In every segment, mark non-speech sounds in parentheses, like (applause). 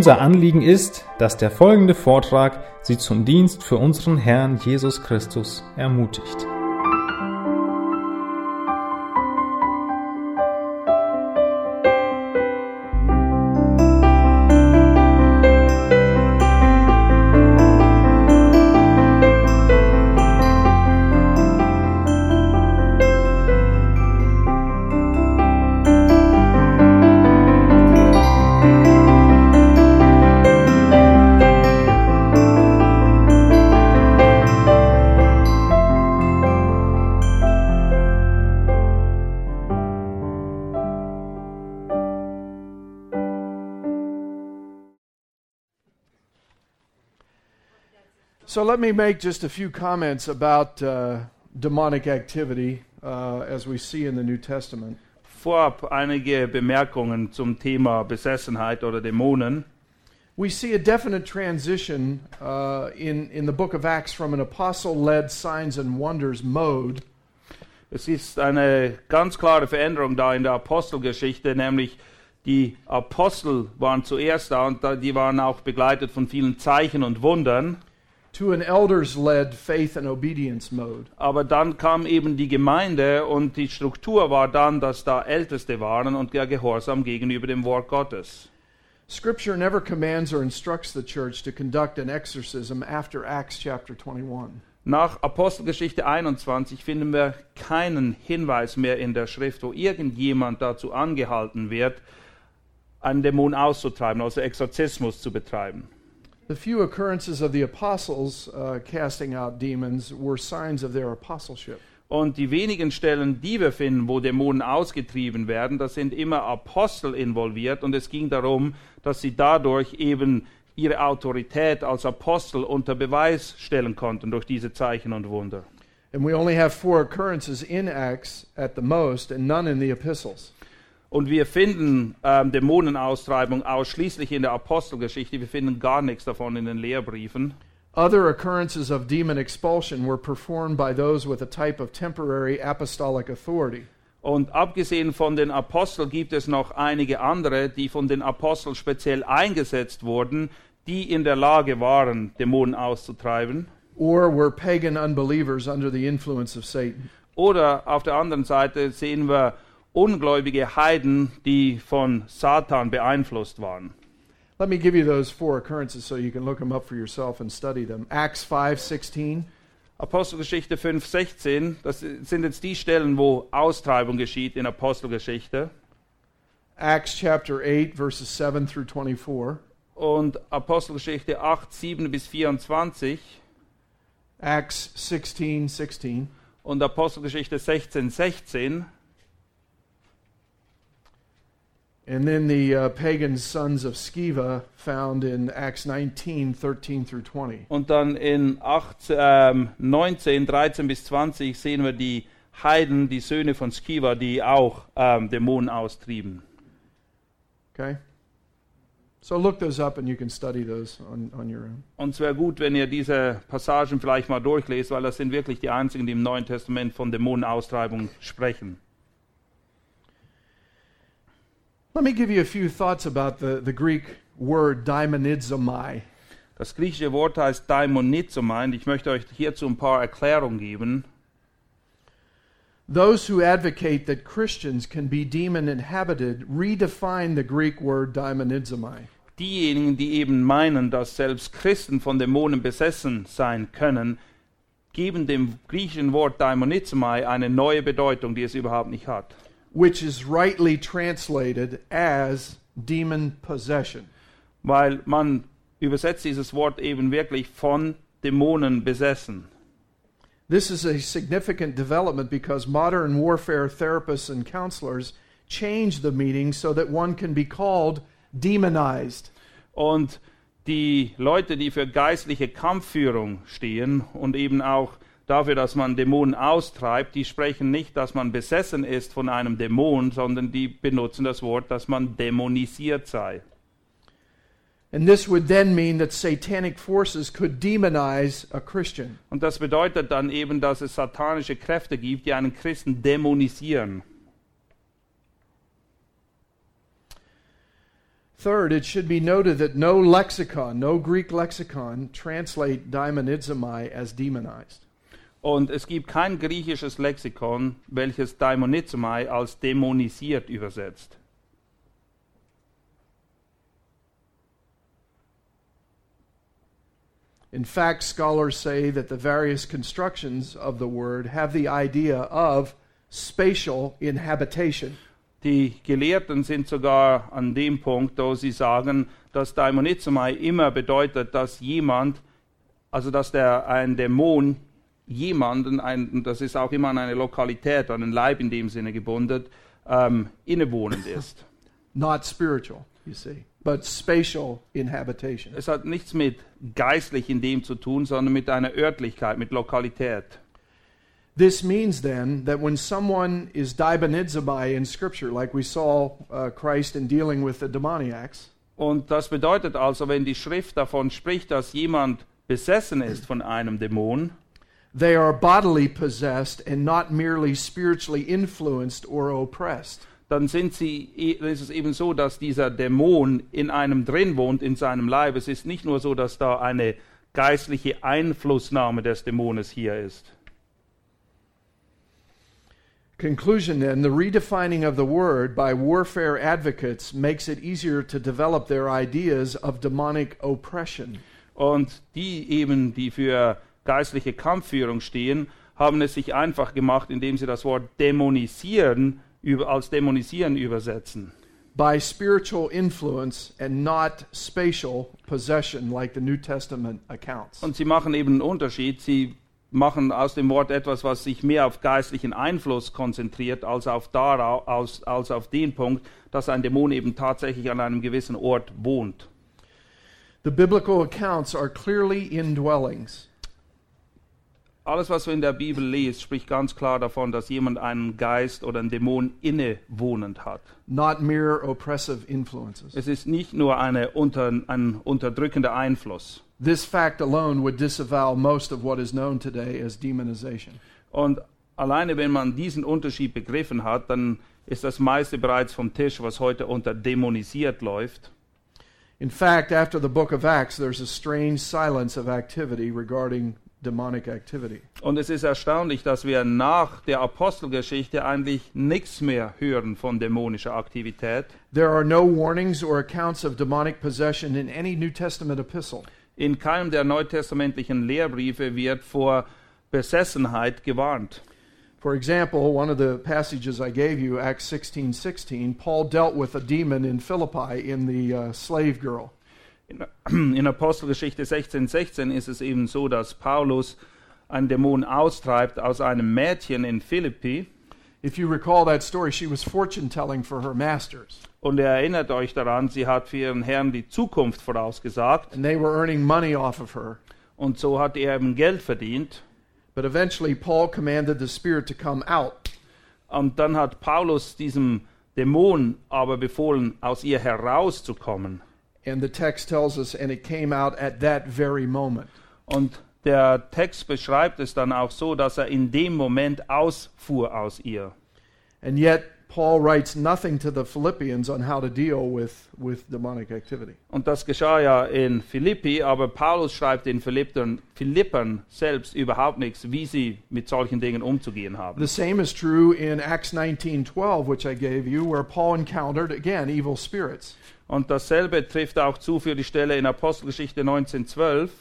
Unser Anliegen ist, dass der folgende Vortrag Sie zum Dienst für unseren Herrn Jesus Christus ermutigt. So let me make just a few comments about uh, demonic activity uh, as we see in the New Testament. Vorab einige Bemerkungen zum Thema Besessenheit oder Dämonen. We see a definite transition uh, in, in the book of Acts from an apostle led signs and wonders mode Es ist eine ganz klare Veränderung da in der Apostelgeschichte, nämlich die Apostel waren zuerst da und die waren auch begleitet von vielen Zeichen und Wundern. To an elders led faith and obedience mode. Aber dann kam eben die Gemeinde und die Struktur war dann, dass da Älteste waren und der Gehorsam gegenüber dem Wort Gottes. Scripture never commands or instructs the church to conduct an exorcism after Acts chapter 21. Nach Apostelgeschichte 21 finden wir keinen Hinweis mehr in der Schrift, wo irgendjemand dazu angehalten wird, einen Dämon auszutreiben, also Exorzismus zu betreiben. The few occurrences of the apostles uh, casting out demons were signs of their apostleship. Und die wenigen Stellen, die wir finden, wo Dämonen ausgetrieben werden, da sind immer Apostel involviert und es ging darum, dass sie dadurch eben ihre Autorität als Apostel unter Beweis stellen konnten durch diese Zeichen und Wunder. And we only have four occurrences in Acts at the most, and none in the epistles. Und wir finden ähm, Dämonenaustreibung ausschließlich in der Apostelgeschichte. Wir finden gar nichts davon in den Lehrbriefen. Other occurrences of demon expulsion were performed by those with a type of temporary apostolic authority. Und abgesehen von den Aposteln gibt es noch einige andere, die von den Aposteln speziell eingesetzt wurden, die in der Lage waren, Dämonen auszutreiben. or were pagan unbelievers under the influence of Satan. Oder auf der anderen Seite sehen wir ungläubige Heiden, die von Satan beeinflusst waren. Let me give you those four occurrences so you can look them up for yourself and study them. Acts 5:16, Apostelgeschichte 5,16, das sind jetzt die Stellen, wo Austreibung geschieht in Apostelgeschichte. Acts chapter 8 verses 7 through 24, Und Apostelgeschichte 8, 7 bis 24 Acts 16:16, 16, und Apostelgeschichte 16, 16 and then the uh, pagan sons of Sceva found in Acts 19:13 through 20. und dann in 8, ähm, 19, 13 bis 20 sehen wir die Heiden, die Söhne von Skiva, die auch ähm, Dämonen austrieben. Okay? So look those up and you can study those on, on your own. Und es wäre gut, wenn ihr diese Passagen vielleicht mal durchlest, weil das sind wirklich die einzigen, die im Neuen Testament von Dämonenaustreibung sprechen. Let me give you a few thoughts about the, the Greek word daimonizomai. Das griechische Wort heißt Daimonizomai und ich möchte euch hierzu ein paar Erklärungen geben. Those who advocate that Christians can be demon inhabited redefine the Greek word daimonizomai. diejenigen, die eben meinen, dass selbst Christen von Dämonen besessen sein können, geben dem griechischen Wort Daimonizomai eine neue Bedeutung, die es überhaupt nicht hat. Which is rightly translated as demon possession. Weil man übersetzt dieses Wort eben wirklich von Dämonen besessen. This is a significant development because modern warfare therapists and counselors change the meaning so that one can be called demonized. Und die Leute, die für geistliche Kampfführung stehen und eben auch dafür, dass man Dämonen austreibt, die sprechen nicht, dass man besessen ist von einem Dämon, sondern die benutzen das Wort, dass man dämonisiert sei. And this would then mean that satanic forces could demonize a Christian. Und das bedeutet dann eben, dass es satanische Kräfte gibt, die einen Christen dämonisieren. Third, it should be noted that no lexicon, no Greek lexicon, translate daimonizomai as demonized. Und es gibt kein griechisches Lexikon, welches Daimonizomai als dämonisiert übersetzt. In fact, scholars say that the various constructions of the word have the idea of spatial inhabitation. Die Gelehrten sind sogar an dem Punkt, wo sie sagen, dass Daimonizomai immer bedeutet, dass jemand, also dass der ein Dämon jemanden, ein, das ist auch immer an eine Lokalität, an den Leib in dem Sinne gebunden, ähm, innewohnend ist. Not spiritual, you see, but spatial inhabitation. Es hat nichts mit geistlich in dem zu tun, sondern mit einer Örtlichkeit, mit Lokalität. This means then that when someone is diabonizomai in Scripture, like we saw uh, Christ in dealing with the demoniacs, Und das bedeutet also, wenn die Schrift davon spricht, dass jemand besessen ist von einem Dämon, they are bodily possessed and not merely spiritually influenced or oppressed. dann sind sie, dann ist es eben so, dass dieser Dämon in einem drin wohnt, in seinem Leib. Es ist nicht nur so, dass da eine geistliche Einflussnahme des Dämones hier ist. Conclusion then the redefining of the word by warfare advocates makes it easier to develop their ideas of demonic oppression. Und die eben, die für geistliche Kampfführung stehen, haben es sich einfach gemacht, indem sie das Wort dämonisieren als dämonisieren übersetzen. By spiritual influence and not spatial possession, like the New Testament accounts. Und sie machen eben einen Unterschied. Sie machen aus dem Wort etwas, was sich mehr auf geistlichen Einfluss konzentriert, als auf, darau- als, als auf den Punkt, dass ein Dämon eben tatsächlich an einem gewissen Ort wohnt. The biblical accounts are clearly indwellings. Alles, was du in der Bibel liest, spricht ganz klar davon, dass jemand einen Geist oder einen Dämon innewohnend hat. not mere oppressive influences. Es ist nicht nur eine unter, ein unterdrückender Einfluss. This fact alone would disavow most of what is known today as demonization. Und alleine wenn man diesen Unterschied begriffen hat, dann ist das meiste bereits vom Tisch, was heute unter dämonisiert läuft. In fact, after the book of Acts, there's a strange silence of activity regarding demonic activity. Und es ist erstaunlich, dass wir nach der Apostelgeschichte eigentlich nichts mehr hören von dämonischer Aktivität. There are no warnings or accounts of demonic possession in any New Testament epistle. In keinem der neutestamentlichen Lehrbriefe wird vor Besessenheit gewarnt. For example, one of the passages I gave you, Acts 16 16, Paul dealt with a demon in Philippi in the uh, slave girl. (clears throat) In, Apostelgeschichte 16, 16 ist es eben so, dass Paulus einen Dämon austreibt aus einem Mädchen in Philippi. If you recall that story, she was fortune telling for her masters, Und ihr erinnert euch daran, sie hat für ihren Herrn die Zukunft vorausgesagt. and they were earning money off of her. Und so hat er eben Geld verdient. But eventually, Paul commanded the spirit to come out. Und dann hat Paulus diesem Dämon aber befohlen, aus ihr herauszukommen. And the text tells us, and it came out at that very moment. Und der Text beschreibt es dann auch so, dass er in dem Moment ausfuhr aus ihr. And yet, Paul writes nothing to the Philippians on how to deal with, with demonic activity. Und das geschah ja in Philippi, aber Paulus schreibt den Philippern, Philippern selbst überhaupt nichts, wie sie mit solchen Dingen umzugehen haben. The same is true in Acts 19:12, which I gave you, where Paul encountered again evil spirits. Und dasselbe trifft auch zu für die Stelle in Apostelgeschichte 1912.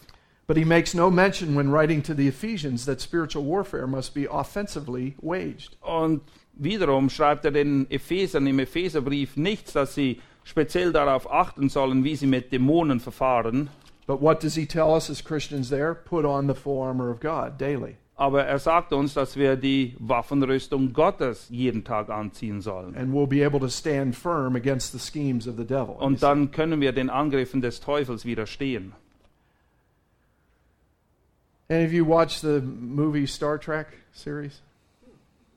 But he makes no mention when writing to the Ephesians that spiritual warfare must be offensively waged. Und wiederum schreibt er den Ephesern im Epheserbrief nichts, dass sie speziell darauf achten sollen, wie sie mit Dämonen verfahren. But what does he tell us as Christians there? Put on the full armor of God daily. Aber er sagt uns, dass wir die Waffenrüstung Gottes jeden Tag anziehen sollen. And we'll be able to stand firm against the schemes of the devil. Und dann können wir den Angriffen des Teufels widerstehen. Any of you watched the movie Star Trek series?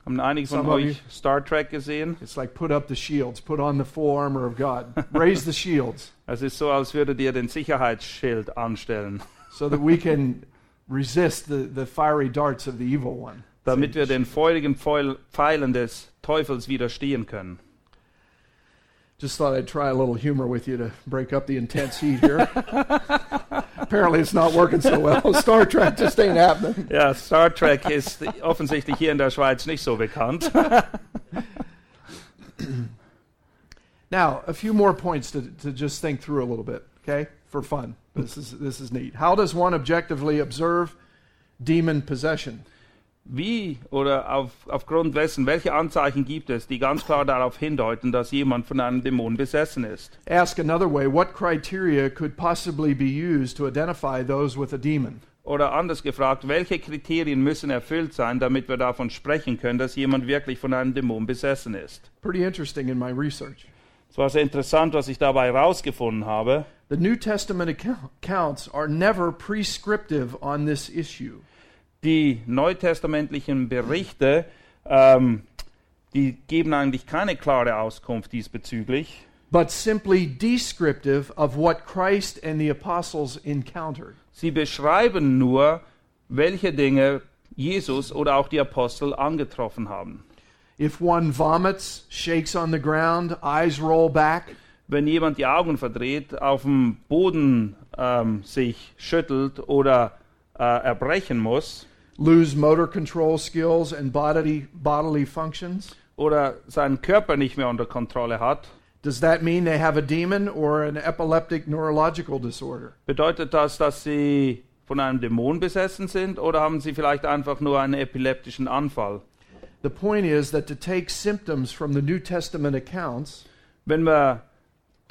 Haben einige von euch Star Trek gesehen? It's like put up the shields, put on the full armor of God, raise the shields (laughs) Es ist so, als würdet ihr den Sicherheitsschild anstellen, (laughs) so that we can resist the, the fiery darts of the evil one. damit wir den feurigen Pfeil- Pfeilen des Teufels widerstehen können. Just thought I'd try a little humor with you to break up the intense heat here. (laughs) Apparently, it's not working so well. (laughs) Star Trek just ain't happening. Ja, Star Trek ist offensichtlich hier in der Schweiz nicht so bekannt. (laughs) Now, a few more points to, to just think through a little bit, okay, for fun. This is this is neat. How does one objectively observe demon possession? Wie oder auf, aufgrund dessen, welche Anzeichen gibt es, die ganz klar darauf hindeuten, dass jemand von einem Dämon besessen ist? Ask another way: What criteria could possibly be used to identify those with a demon? Oder anders gefragt, welche Kriterien müssen erfüllt sein, damit wir davon sprechen können, dass jemand wirklich von einem Dämon besessen ist? Pretty interesting in my research. Es war sehr interessant, was ich dabei herausgefunden habe. The New Testament account- accounts are never prescriptive on this issue. Die neutestamentlichen Berichte, ähm, die geben eigentlich keine klare Auskunft diesbezüglich, but simply descriptive of what Christ and the apostles encountered. sie beschreiben nur, welche Dinge Jesus oder auch die Apostel angetroffen haben. If one vomits, shakes on the ground, eyes roll back, Wenn jemand die Augen verdreht, auf dem Boden ähm, sich schüttelt oder äh, erbrechen muss lose motor control skills and bodily, bodily functions, oder seinen Körper nicht mehr unter Kontrolle hat, does that mean they have a demon or an epileptic neurological disorder? bedeutet das, dass sie von einem Dämon besessen sind oder haben sie vielleicht einfach nur einen epileptischen Anfall? The point is that to take symptoms from the New Testament accounts Wenn wir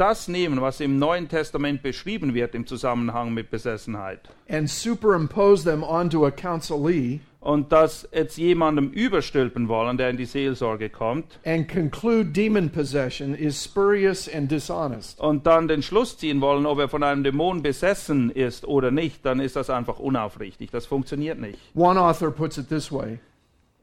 das nehmen, was im Neuen Testament beschrieben wird im Zusammenhang mit Besessenheit, and superimpose them onto a counselee und das jetzt jemandem überstülpen wollen, der in die Seelsorge kommt, and conclude demon possession is spurious and dishonest. und dann den Schluss ziehen wollen, ob er von einem Dämon besessen ist oder nicht, dann ist das einfach unaufrichtig. Das funktioniert nicht. One author puts it this way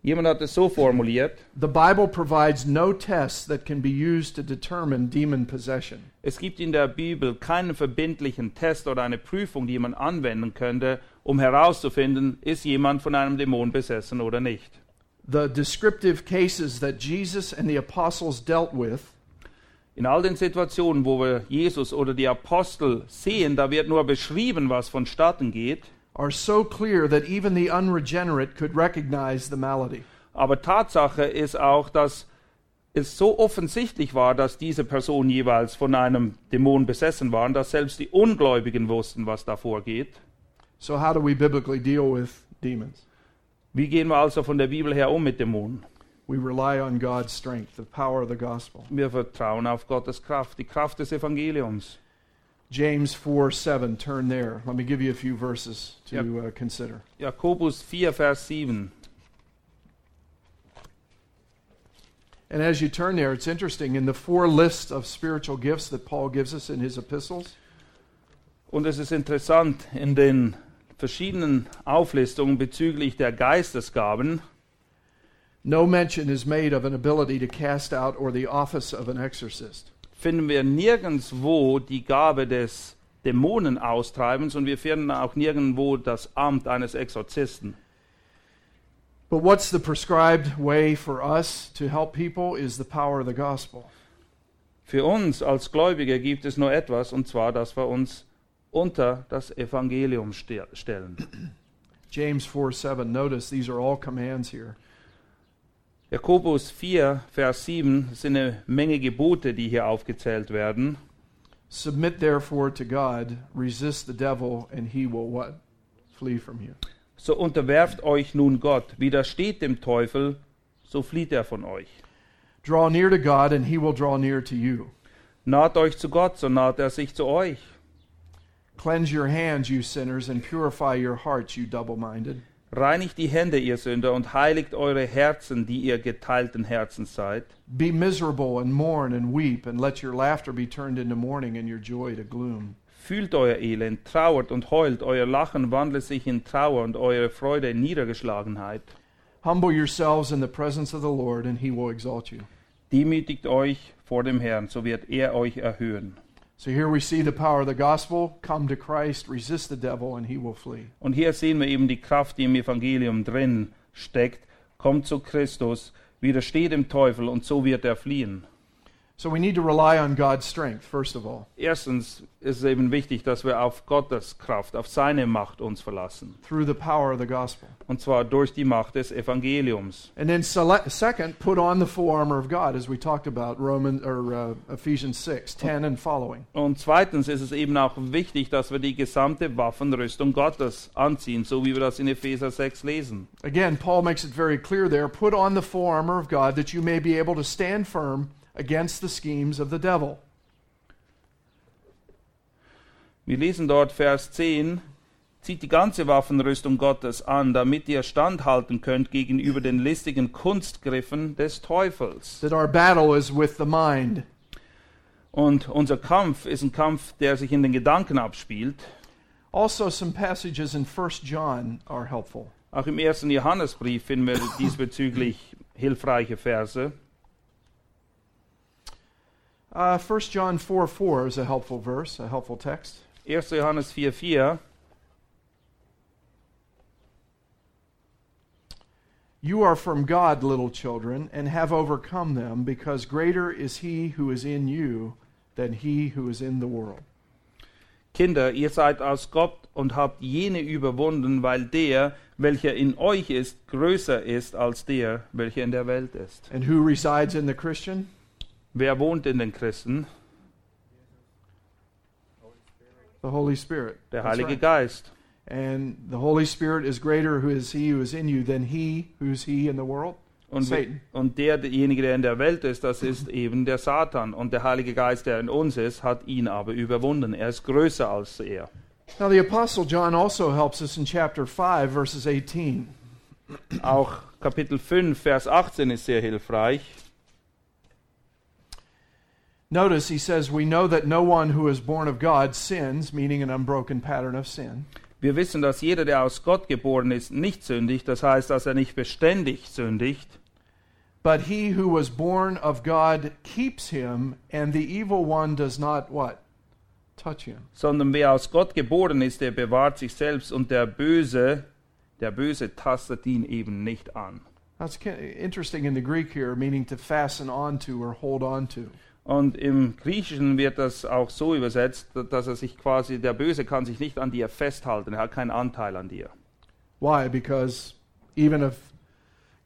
Jemand hat es so formuliert, The Bible provides no tests that can be used to determine demon possession. es gibt in der Bibel keinen verbindlichen Test oder eine Prüfung, die man anwenden könnte, um herauszufinden, ist jemand von einem Dämon besessen oder nicht. The descriptive cases that Jesus and the apostles dealt with In all den Situationen, wo wir Jesus oder die Apostel sehen, da wird nur beschrieben, was vonstatten geht. Are so clear that even the unregenerate could recognize the malady. Aber Tatsache ist auch, dass es so offensichtlich war, dass diese Personen jeweils von einem Dämon besessen waren, dass selbst die Ungläubigen wussten, was da vorgeht. So, how do we biblically deal with demons? Wie gehen wir also von der Bibel her um mit Dämonen? We rely on God's strength, the power of the gospel. Wir vertrauen auf Gottes Kraft, die Kraft des Evangeliums. James 4 7, turn there. Let me give you a few verses to Yep. uh, consider. Jakobus 4, Vers 7. And as you turn there, it's interesting. In the four lists of spiritual gifts that Paul gives us in his epistles, Und es ist interessant, in den verschiedenen Auflistungen bezüglich der Geistesgaben no mention is made of an ability to cast out or the office of an exorcist. Finden wir nirgendwo die Gabe des Dämonenaustreibens und wir finden auch nirgendwo das Amt eines Exorzisten. But what's the prescribed way for us to help people is the power of the gospel. Für uns als Gläubige gibt es nur etwas, und zwar, dass wir uns unter das Evangelium ste stellen. James 4 7. Notice these are all commands here. Jakobus 4, Vers 7 sind eine Menge Gebote, die hier aufgezählt werden. Submit therefore to God, resist the devil, and he will what? Flee from you. So unterwerft euch nun Gott, widersteht dem Teufel, so flieht er von euch. Draw near to God, and he will draw near to you. Naht euch zu Gott, so naht er sich zu euch. Cleanse your hands, you sinners, and purify your hearts, you double minded. Reinigt die Hände, ihr Sünder, und heiligt eure Herzen, die ihr geteilten Herzens seid. Be miserable and mourn and weep, and let your laughter be turned into mourning and your joy to gloom. Fühlt euer Elend, trauert und heult, euer Lachen wandelt sich in Trauer und eure Freude in Niedergeschlagenheit. Humble yourselves in the presence of the Lord, and he will exalt you. Demütigt euch vor dem Herrn, so wird er euch erhöhen. So here we see the power of the gospel. Come to Christ, resist the devil, and he will flee. Und hier sehen wir eben die Kraft, die im Evangelium drin steckt. Kommt zu Christus, widersteht dem Teufel und so wird er fliehen. So we need to rely on God's strength, first of all, Erstens ist es eben wichtig, dass wir auf Gottes Kraft, auf seine Macht uns verlassen. through the power of the gospel. Und zwar durch die Macht des Evangeliums. And then second, put on the full armor of God, as we talked about Roman or uh, Ephesians 6, 10 and following. Und zweitens ist es eben auch wichtig, dass wir die gesamte Waffenrüstung Gottes anziehen, so wie wir das in Epheser 6 lesen. Again, Paul makes it very clear there, put on the full armor of God that you may be able to stand firm against the schemes of the devil. Wir lesen dort Vers 10, zieht die ganze Waffenrüstung Gottes an, damit ihr standhalten könnt gegenüber den listigen Kunstgriffen des Teufels. That our battle is with the mind. Und unser Kampf ist ein Kampf, der sich in den Gedanken abspielt. Also, some passages in 1 John are helpful. Auch im ersten Johannesbrief finden wir diesbezüglich hilfreiche Verse. Uh, 1 John 4 4 is a helpful verse, a helpful text. 1. Johannes 4, 4. You are from God, little children, and have overcome them, because greater is he who is in you than he who is in the world. Kinder, ihr seid aus Gott und habt jene überwunden, weil der, welcher in euch ist, größer ist als der, welcher in der Welt ist. And who resides in the Christian? Wer wohnt in den Christen? The Holy Spirit. Der Heilige right. Geist. And the Holy Spirit is greater who is he who is in you than he who's he in the world? Und, Satan. und der, derjenige, der in der Welt ist, das ist eben der Satan. Und der Heilige Geist, der in uns ist, hat ihn aber überwunden. Er ist größer als er. Now, the Apostle John also helps us in chapter 5, verses 18. Auch Kapitel 5, Vers 18 ist sehr hilfreich. Notice he says, We know that no one who is born of God sins, meaning an unbroken pattern of sin. Wir wissen, dass jeder, der aus Gott geboren ist, nicht sündigt. Das heißt, dass er nicht beständig sündigt. But he who was born of God keeps him, and the evil one does not what? Touch him. sondern wer aus Gott geboren ist, der bewahrt sich selbst und der Böse, der Böse tastet ihn eben nicht an. That's interesting in the Greek here, meaning to fasten onto or hold on to. Und im Griechischen wird das auch so übersetzt, dass er sich quasi, der Böse kann sich nicht an dir festhalten, er hat keinen Anteil an dir. Why? Because even if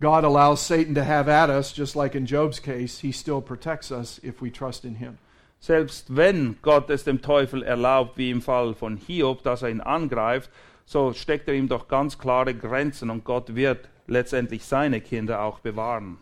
God allows Satan to have at us, just like in Job's case, he still protects us if we trust in him. Selbst wenn Gott es dem Teufel erlaubt, wie im Fall von Hiob, dass er ihn angreift, so steckt er ihm doch ganz klare Grenzen und Gott wird letztendlich seine Kinder auch bewahren.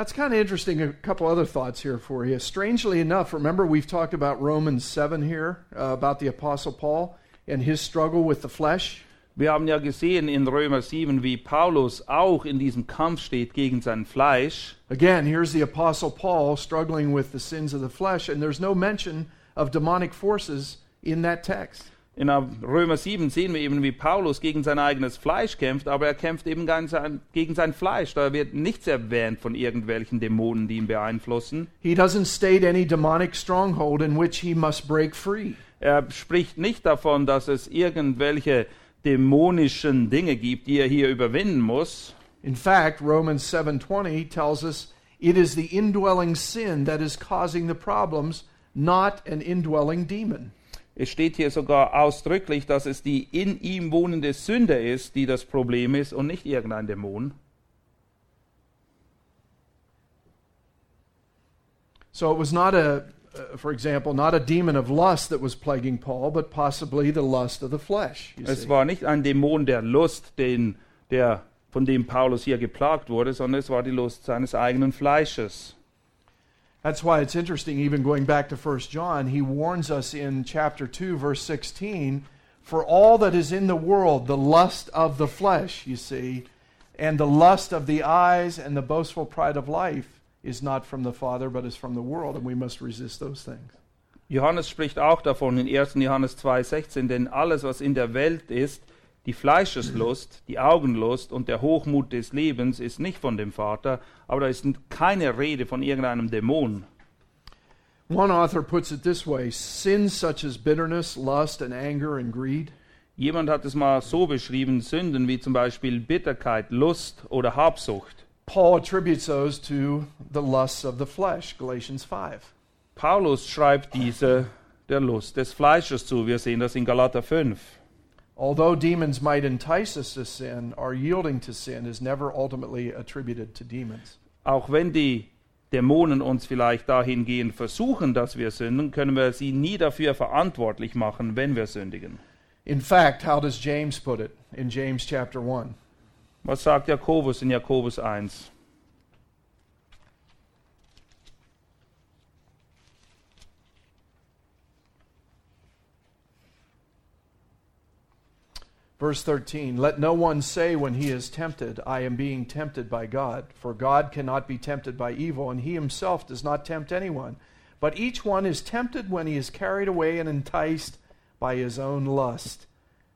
That's kind of interesting. A couple other thoughts here for you. Strangely enough, remember we've talked about Romans 7 here, uh, about the Apostle Paul and his struggle with the flesh. Wir haben ja gesehen in Römer 7, wie Paulus auch in diesem Kampf steht gegen sein Fleisch. Again, here's the Apostle Paul struggling with the sins of the flesh, and there's no mention of demonic forces in that text. In Römer 7 sehen wir eben, wie Paulus gegen sein eigenes Fleisch kämpft, aber er kämpft eben gegen sein, Fleisch. Da wird nichts erwähnt von irgendwelchen Dämonen, die ihn beeinflussen. He doesn't state any demonic stronghold in which he must break free. Er spricht nicht davon, dass es irgendwelche dämonischen Dinge gibt, die er hier überwinden muss. In fact, Romans 7:20 tells us it is the indwelling sin that is causing the problems, not an indwelling demon. Es steht hier sogar ausdrücklich, dass es die in ihm wohnende Sünde ist, die das Problem ist und nicht irgendein Dämon. So it was not a uh, for example, not a demon of lust that was plaguing Paul, but possibly the lust of the flesh. Es see. war nicht ein Dämon der Lust, den, der, von dem Paulus hier geplagt wurde, sondern es war die Lust seines eigenen Fleisches. That's why it's interesting, even going back to 1 John, he warns us in chapter 2, verse 16 for all that is in the world, the lust of the flesh, you see, and the lust of the eyes and the boastful pride of life is not from the Father, but is from the world, and we must resist those things. Johannes spricht auch davon in 1. Johannes 2,16, denn alles, was in der Welt ist, die Fleischeslust, die Augenlust und der Hochmut des Lebens, ist nicht von dem Vater, aber da ist keine Rede von irgendeinem Dämon. One author puts it this way sins such as bitterness, lust, and anger and greed Jemand hat es mal so beschrieben, Sünden wie zum Beispiel Bitterkeit, Lust oder Habsucht. Paul attributes those to the lusts of the flesh, Galatians 5. Paulus schreibt diese der Lust des Fleisches zu. Wir sehen das in Galater 5. Although demons might entice us to sin, our yielding to sin is never ultimately attributed to demons. Auch wenn die Dämonen uns vielleicht dahingehend versuchen, dass wir sünden, können wir sie nie dafür verantwortlich machen, wenn wir sündigen. In fact, how does James put it in James chapter 1? Was sagt Jakobus in Jakobus 1? Verse 13 Let no one say when he is tempted, I am being tempted by God. For God cannot be tempted by evil, and he himself does not tempt anyone. But each one is tempted when he is carried away and enticed by his own lust.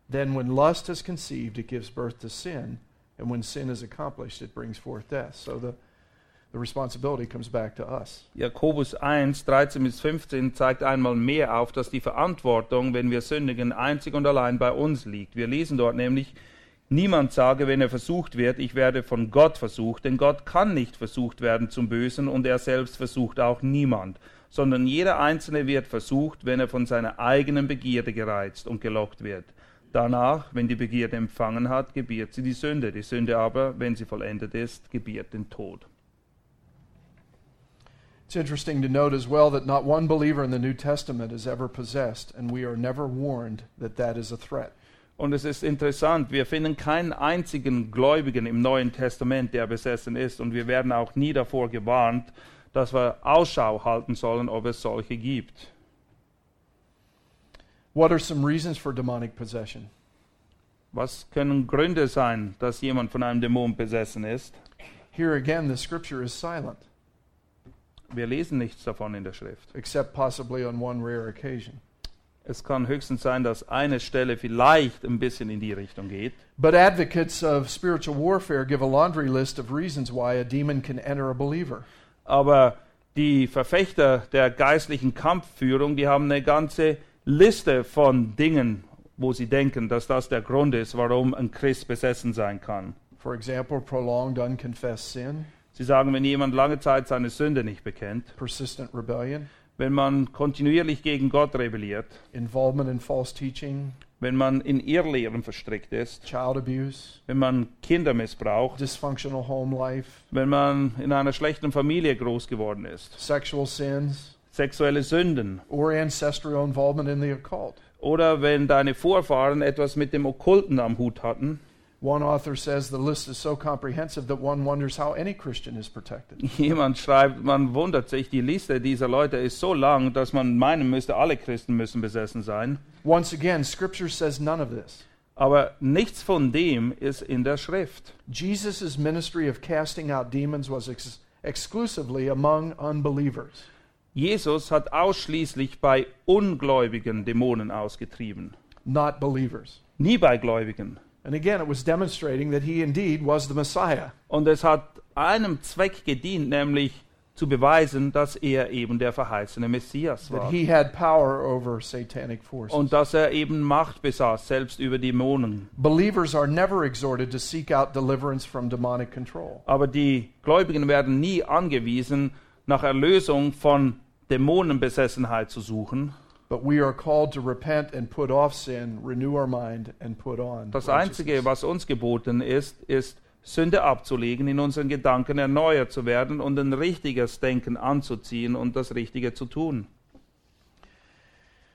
Then, when lust is conceived, it gives birth to sin. And when sin is accomplished, it brings forth death. So the, the responsibility comes back to us. Jakobus 1, 13 bis 15 zeigt einmal mehr auf, dass die Verantwortung, wenn wir sündigen, einzig und allein bei uns liegt. Wir lesen dort nämlich, niemand sage, wenn er versucht wird, ich werde von Gott versucht, denn Gott kann nicht versucht werden zum Bösen und er selbst versucht auch niemand, sondern jeder Einzelne wird versucht, wenn er von seiner eigenen Begierde gereizt und gelockt wird. Danach, wenn die Begierde empfangen hat, gebiert sie die Sünde. Die Sünde aber, wenn sie vollendet ist, gebiert den Tod. It's interesting to note as well that not one believer in the New Testament is ever possessed, and we are never warned that that is a threat. Und es ist interessant, wir finden keinen einzigen Gläubigen im Neuen Testament, der besessen ist. Und wir werden auch nie davor gewarnt, dass wir Ausschau halten sollen, ob es solche gibt. What are some reasons for demonic possession? Was können Gründe sein, dass jemand von einem Dämon besessen ist? Here again, the scripture is silent, Wir lesen nichts davon in der Schrift. except possibly on one rare occasion. Es kann höchstens sein, dass eine Stelle vielleicht ein bisschen in die Richtung geht. But advocates of spiritual warfare give a laundry list of reasons why a demon can enter a believer. Aber die Verfechter der geistlichen Kampfführung, die haben eine ganze Liste von Dingen, wo sie denken, dass das der Grund ist, warum ein Christ besessen sein kann. For example, prolonged unconfessed sin, Sie sagen, wenn jemand lange Zeit seine Sünde nicht bekennt, persistent rebellion, wenn man kontinuierlich gegen Gott rebelliert, involvement in false teaching, wenn man in Irrlehren verstrickt ist, child abuse, wenn man Kinder missbraucht, dysfunctional home life, wenn man in einer schlechten Familie groß geworden ist, sexual sins, sexuelle Sünden or ancestral involvement in the occult. oder wenn deine Vorfahren etwas mit dem Okkulten am Hut hatten. One author says the list is so comprehensive that one wonders how any Christian is protected. (laughs) Jemand schreibt, man wundert sich, die Liste dieser Leute ist so lang, dass man meinen müsste, alle Christen müssen besessen sein. Once again, Scripture says none of this. Aber nichts von dem ist in der Schrift. Jesus' ministry of casting out demons was ex- exclusively among unbelievers. Jesus hat ausschließlich bei Ungläubigen Dämonen ausgetrieben, not believers. nie bei Gläubigen. And again, it was demonstrating that he indeed was the Messiah. Und es hat einem Zweck gedient, nämlich zu beweisen, dass er eben der verheißene Messias that war. he had power over satanic forces. Und dass er eben Macht besaß, selbst über Dämonen. Believers are never exhorted to seek out deliverance from demonic control. Aber die Gläubigen werden nie angewiesen, nach Erlösung von Dämonenbesessenheit zu suchen. Das. Einzige, was uns geboten ist, ist Sünde abzulegen, in unseren Gedanken erneuert zu werden und ein richtiges Denken anzuziehen und das Richtige zu tun.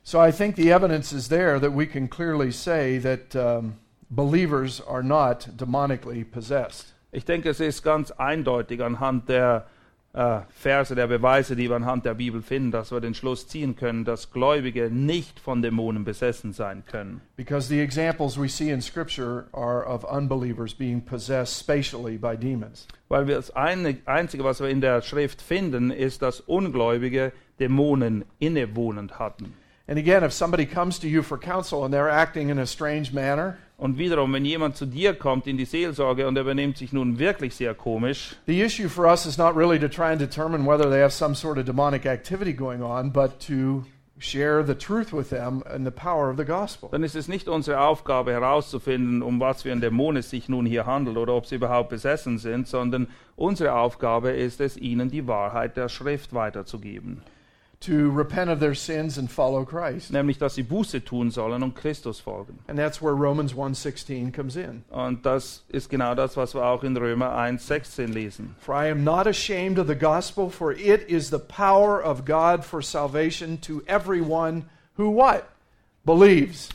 So I think the evidence is there that we can clearly say that um, believers are not demonically possessed. Ich denke, es ist ganz eindeutig anhand der äh, Verse, der Beweise, die wir anhand der Bibel finden, dass wir den Schluss ziehen können, dass Gläubige nicht von Dämonen besessen sein können. Because the examples we see in Scripture are of unbelievers being possessed spatially by demons. Weil wir das Einzige, was wir in der Schrift finden, ist, dass Ungläubige Dämonen innewohnend hatten. And again, if somebody comes to you for counsel and they're acting in a strange manner, Und wiederum, wenn jemand zu dir kommt in die Seelsorge und er benimmt sich nun wirklich sehr komisch, the issue for us is not really to try and determine whether they have some sort of demonic activity going on, but to share the truth with them and the power of the gospel. dann ist es nicht unsere Aufgabe herauszufinden, um was für ein Dämon es sich nun hier handelt oder ob sie überhaupt besessen sind, sondern unsere Aufgabe ist es, ihnen die Wahrheit der Schrift weiterzugeben. To repent of their sins and follow Christ. Nämlich, dass sie Buße tun sollen und Christus folgen. And that's where Romans 1:16 comes in. Und das ist genau das, was wir auch in Römer 1,16 lesen. For I am not ashamed of the gospel, for it is the power of God for salvation to everyone who what? Believes.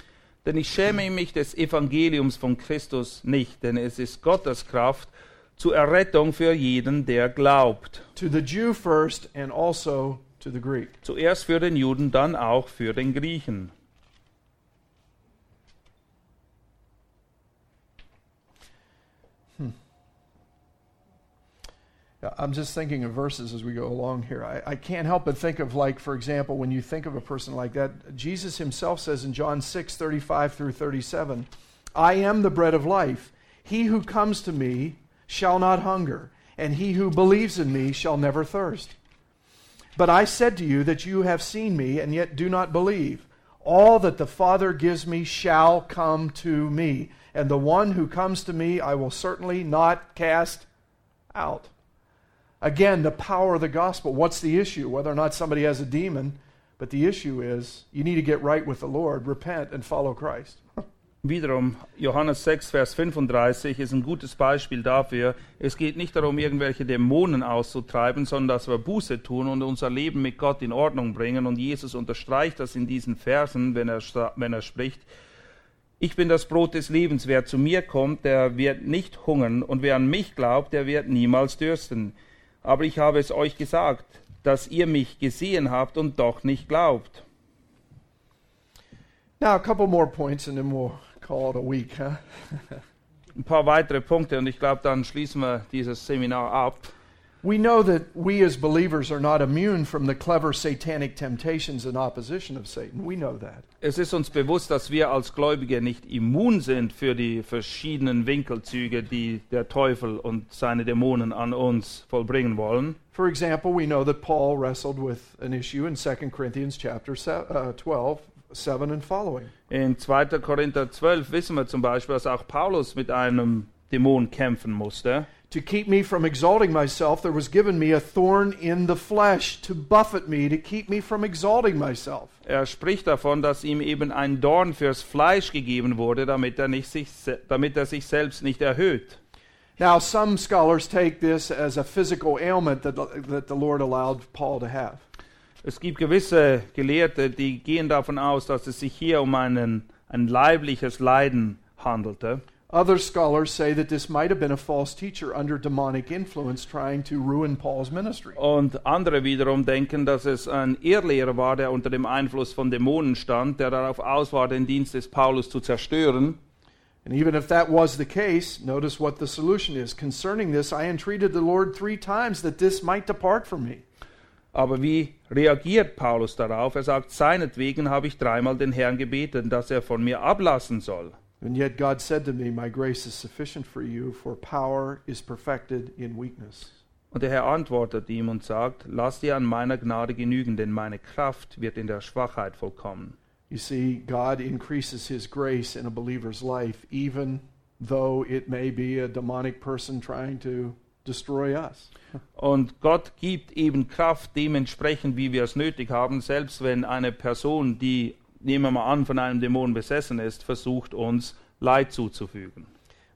Denn ich schäme mich des Evangeliums von Christus nicht, denn es ist Gottes Kraft zur Errettung für jeden, der glaubt. To the Jew first and also to the Greek. Zuerst für den Juden, dann auch für den Griechen. Hmm. Yeah, I'm just thinking of verses as we go along here. I, I can't help but think of, like, for example, when you think of a person like that, Jesus himself says in John 6 35 through 37, I am the bread of life. He who comes to me shall not hunger, and he who believes in me shall never thirst. But I said to you that you have seen me, and yet do not believe. All that the Father gives me shall come to me, and the one who comes to me I will certainly not cast out. Again, the power of the gospel. What's the issue? Whether or not somebody has a demon, but the issue is you need to get right with the Lord, repent, and follow Christ. Wiederum, Johannes 6, Vers 35 ist ein gutes Beispiel dafür. Es geht nicht darum, irgendwelche Dämonen auszutreiben, sondern dass wir Buße tun und unser Leben mit Gott in Ordnung bringen. Und Jesus unterstreicht das in diesen Versen, wenn er, wenn er spricht. Ich bin das Brot des Lebens. Wer zu mir kommt, der wird nicht hungern. Und wer an mich glaubt, der wird niemals dürsten. Aber ich habe es euch gesagt, dass ihr mich gesehen habt und doch nicht glaubt. Now, a couple more points, and then we'll call it a week, huh? (laughs) Ein paar weitere Punkte und ich glaube, dann schließen wir dieses Seminar ab. We know that we as believers are not immune from the clever satanic temptations and opposition of Satan. We know that. Es ist uns bewusst, dass wir als Gläubige nicht immun sind für die verschiedenen Winkelzüge, die der Teufel und seine Dämonen an uns vollbringen wollen. For example, we know that Paul wrestled with an issue in 2 Corinthians chapter se- uh, 12, 7 and following. In 2. Korinther 12 wissen wir zum Beispiel, dass auch Paulus mit einem Dämon kämpfen musste. To keep me from exalting myself, there was given me a thorn in the flesh to buffet me, to keep me from exalting myself. Er spricht davon, dass ihm eben ein Dorn fürs Fleisch gegeben wurde, damit er, nicht sich, damit er sich selbst nicht erhöht. Now, some scholars take this as a physical ailment that, that the Lord allowed Paul to have. Es gibt gewisse Gelehrte, die gehen davon aus, dass es sich hier um einen, ein leibliches Leiden handelte. Other scholars say that this might have been a false teacher under demonic influence trying to ruin Paul's ministry. Und andere wiederum denken, dass es ein Irrlehrer war, der unter dem Einfluss von Dämonen stand, der darauf aus war, den Dienst des Paulus zu zerstören. And even if that was the case, notice what the solution is. Concerning this, I entreated the Lord three times that this might depart from me. Aber wie reagiert Paulus darauf? Er sagt, seinetwegen habe ich dreimal den Herrn gebeten, dass er von mir ablassen soll. And yet God said to me, My grace is sufficient for you, for power is perfected in weakness. Und der Herr antwortet ihm und sagt, lass dir an meiner Gnade genügen, denn meine Kraft wird in der Schwachheit vollkommen. You see, God increases His grace in a believer's life, even though it may be a demonic person trying to destroy us. Und Gott gibt eben Kraft dementsprechend, wie wir es nötig haben, selbst wenn eine Person, die, nehmen wir mal an, von einem Dämon besessen ist, versucht, uns Leid zuzufügen.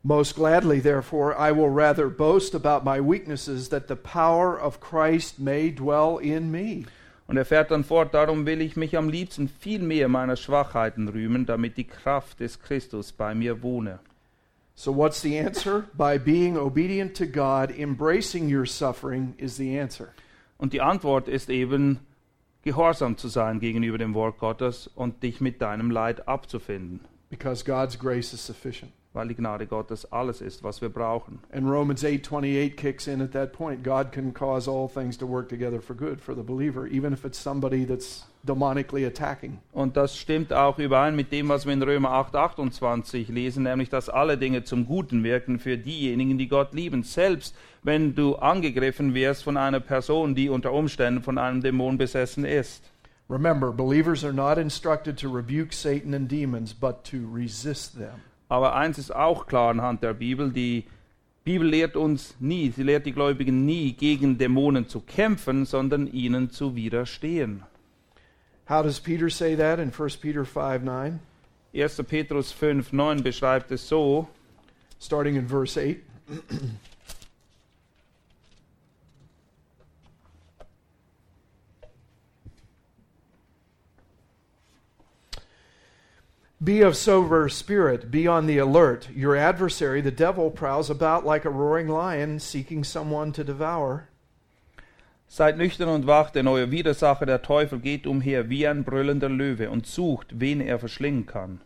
Most gladly, therefore, I will rather boast about my weaknesses, that the power of Christ may dwell in me. Und er fährt dann fort, darum will ich mich am liebsten viel mehr meiner Schwachheiten rühmen, damit die Kraft des Christus bei mir wohne. So, what's the answer? By being obedient to God, embracing your suffering is the answer. Und die Antwort ist eben, gehorsam zu sein gegenüber dem Wort Gottes und dich mit deinem Leid abzufinden, Because God's grace is sufficient. Weil die Gnade Gottes alles ist, was wir brauchen. And Romans 8:28 kicks in at that point. God can cause all things to work together for good for the believer, even if it's somebody that's demonically attacking. Und das stimmt auch überein mit dem, was wir in Römer 8, 28 lesen, nämlich, dass alle Dinge zum Guten wirken für diejenigen, die Gott lieben. Selbst wenn du angegriffen wirst von einer Person, die unter Umständen von einem Dämon besessen ist. Remember, believers are not instructed to rebuke Satan and demons, but to resist them. Aber eins ist auch klar anhand der Bibel, die Bibel lehrt uns nie, sie lehrt die Gläubigen nie, gegen Dämonen zu kämpfen, sondern ihnen zu widerstehen. How does Peter say that in 1 Peter 5 9? 1. Petrus 5, 9 beschreibt es so, Starting in verse 8. (clears throat) Be of sober spirit, be on the alert. Your adversary, the devil, prowls about like a roaring lion, seeking someone to devour. Seid nüchtern und wach, denn euer Widersacher, der Teufel, geht umher wie ein brüllender Löwe und sucht, wen er verschlingen kann.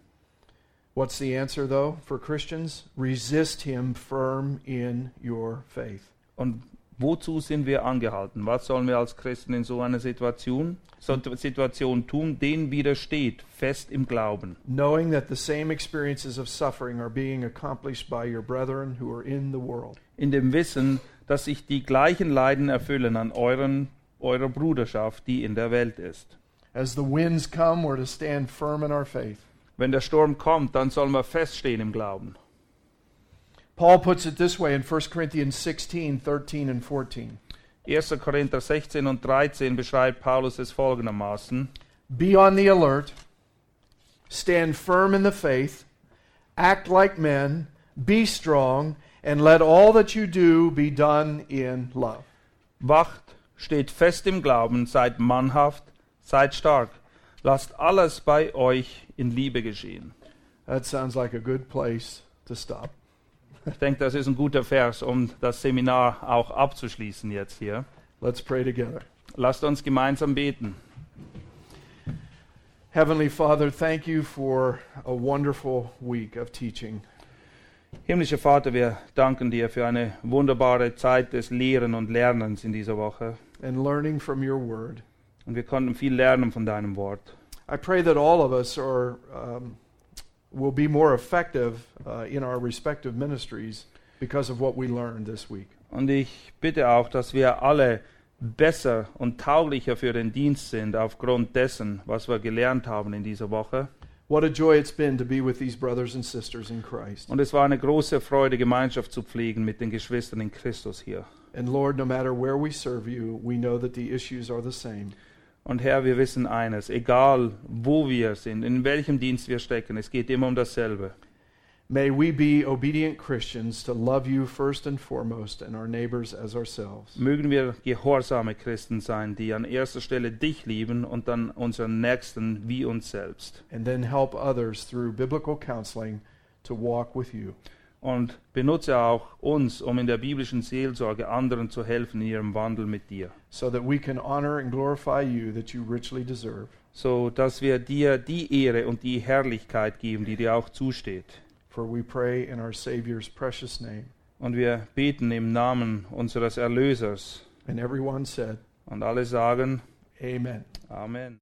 What's the answer, though, for Christians? Resist him firm in your faith. Und wozu sind wir angehalten? Was sollen wir als Christen in so einer Situation, so Situation tun? Den widersteht, fest im Glauben. knowing that the same experiences of suffering are being accomplished by your brethren who are in the world. In dem Wissen, dass sich die gleichen Leiden erfüllen an euren, eurer Bruderschaft, die in der Welt ist. As the winds come, we're to stand firm in our faith. Wenn der Sturm kommt, dann sollen wir feststehen im Glauben. Paul puts it this way in 1 Corinthians 16 13 and 14. 1. Korinther 16 und 13 beschreibt Paulus es folgendermaßen. Be on the alert, stand firm in the faith, act like men, be strong, and let all that you do be done in love. Wacht, steht fest im Glauben, seid mannhaft, seid stark. Lasst alles bei euch in Liebe geschehen. That sounds like a good place to stop. Ich denke, das ist ein guter Vers, um das Seminar auch abzuschließen jetzt hier. Let's pray together. Lasst uns gemeinsam beten. Heavenly Father, thank you for a wonderful week of teaching. Himmlischer Vater, wir danken dir für eine wunderbare Zeit des Lehren und Lernens in dieser Woche. and learning from your word. Und wir konnten viel lernen von deinem Wort. I pray that all of us are um, will be more effective uh, in our respective ministries because of what we learned this week. Und ich bitte auch, dass wir alle besser und tauglicher für den Dienst sind aufgrund dessen, was wir gelernt haben in dieser Woche. What a joy it's been to be with these brothers and sisters in Christ. Und es war eine große Freude, Gemeinschaft zu pflegen mit den Geschwistern in Christus hier. And Lord, no matter where we serve you, we know that the issues are the same. Und Herr, wir wissen eines, egal wo wir sind, in welchem Dienst wir stecken, es geht immer um dasselbe. May we be obedient Christians to love you first and foremost and our neighbors as ourselves. Mögen wir gehorsame Christen sein, die an erster Stelle dich lieben und dann unseren Nächsten wie uns selbst. And then help others through biblical counseling to walk with you. Und benutze auch uns, um in der biblischen Seelsorge anderen zu helfen in ihrem Wandel mit dir, so that we can honor and glorify you that you richly deserve. so dass wir dir die Ehre und die Herrlichkeit geben, die dir auch zusteht. For we pray in our Savior's precious name. Und wir beten im Namen unseres Erlösers. And everyone said, Und alle sagen Amen. Amen.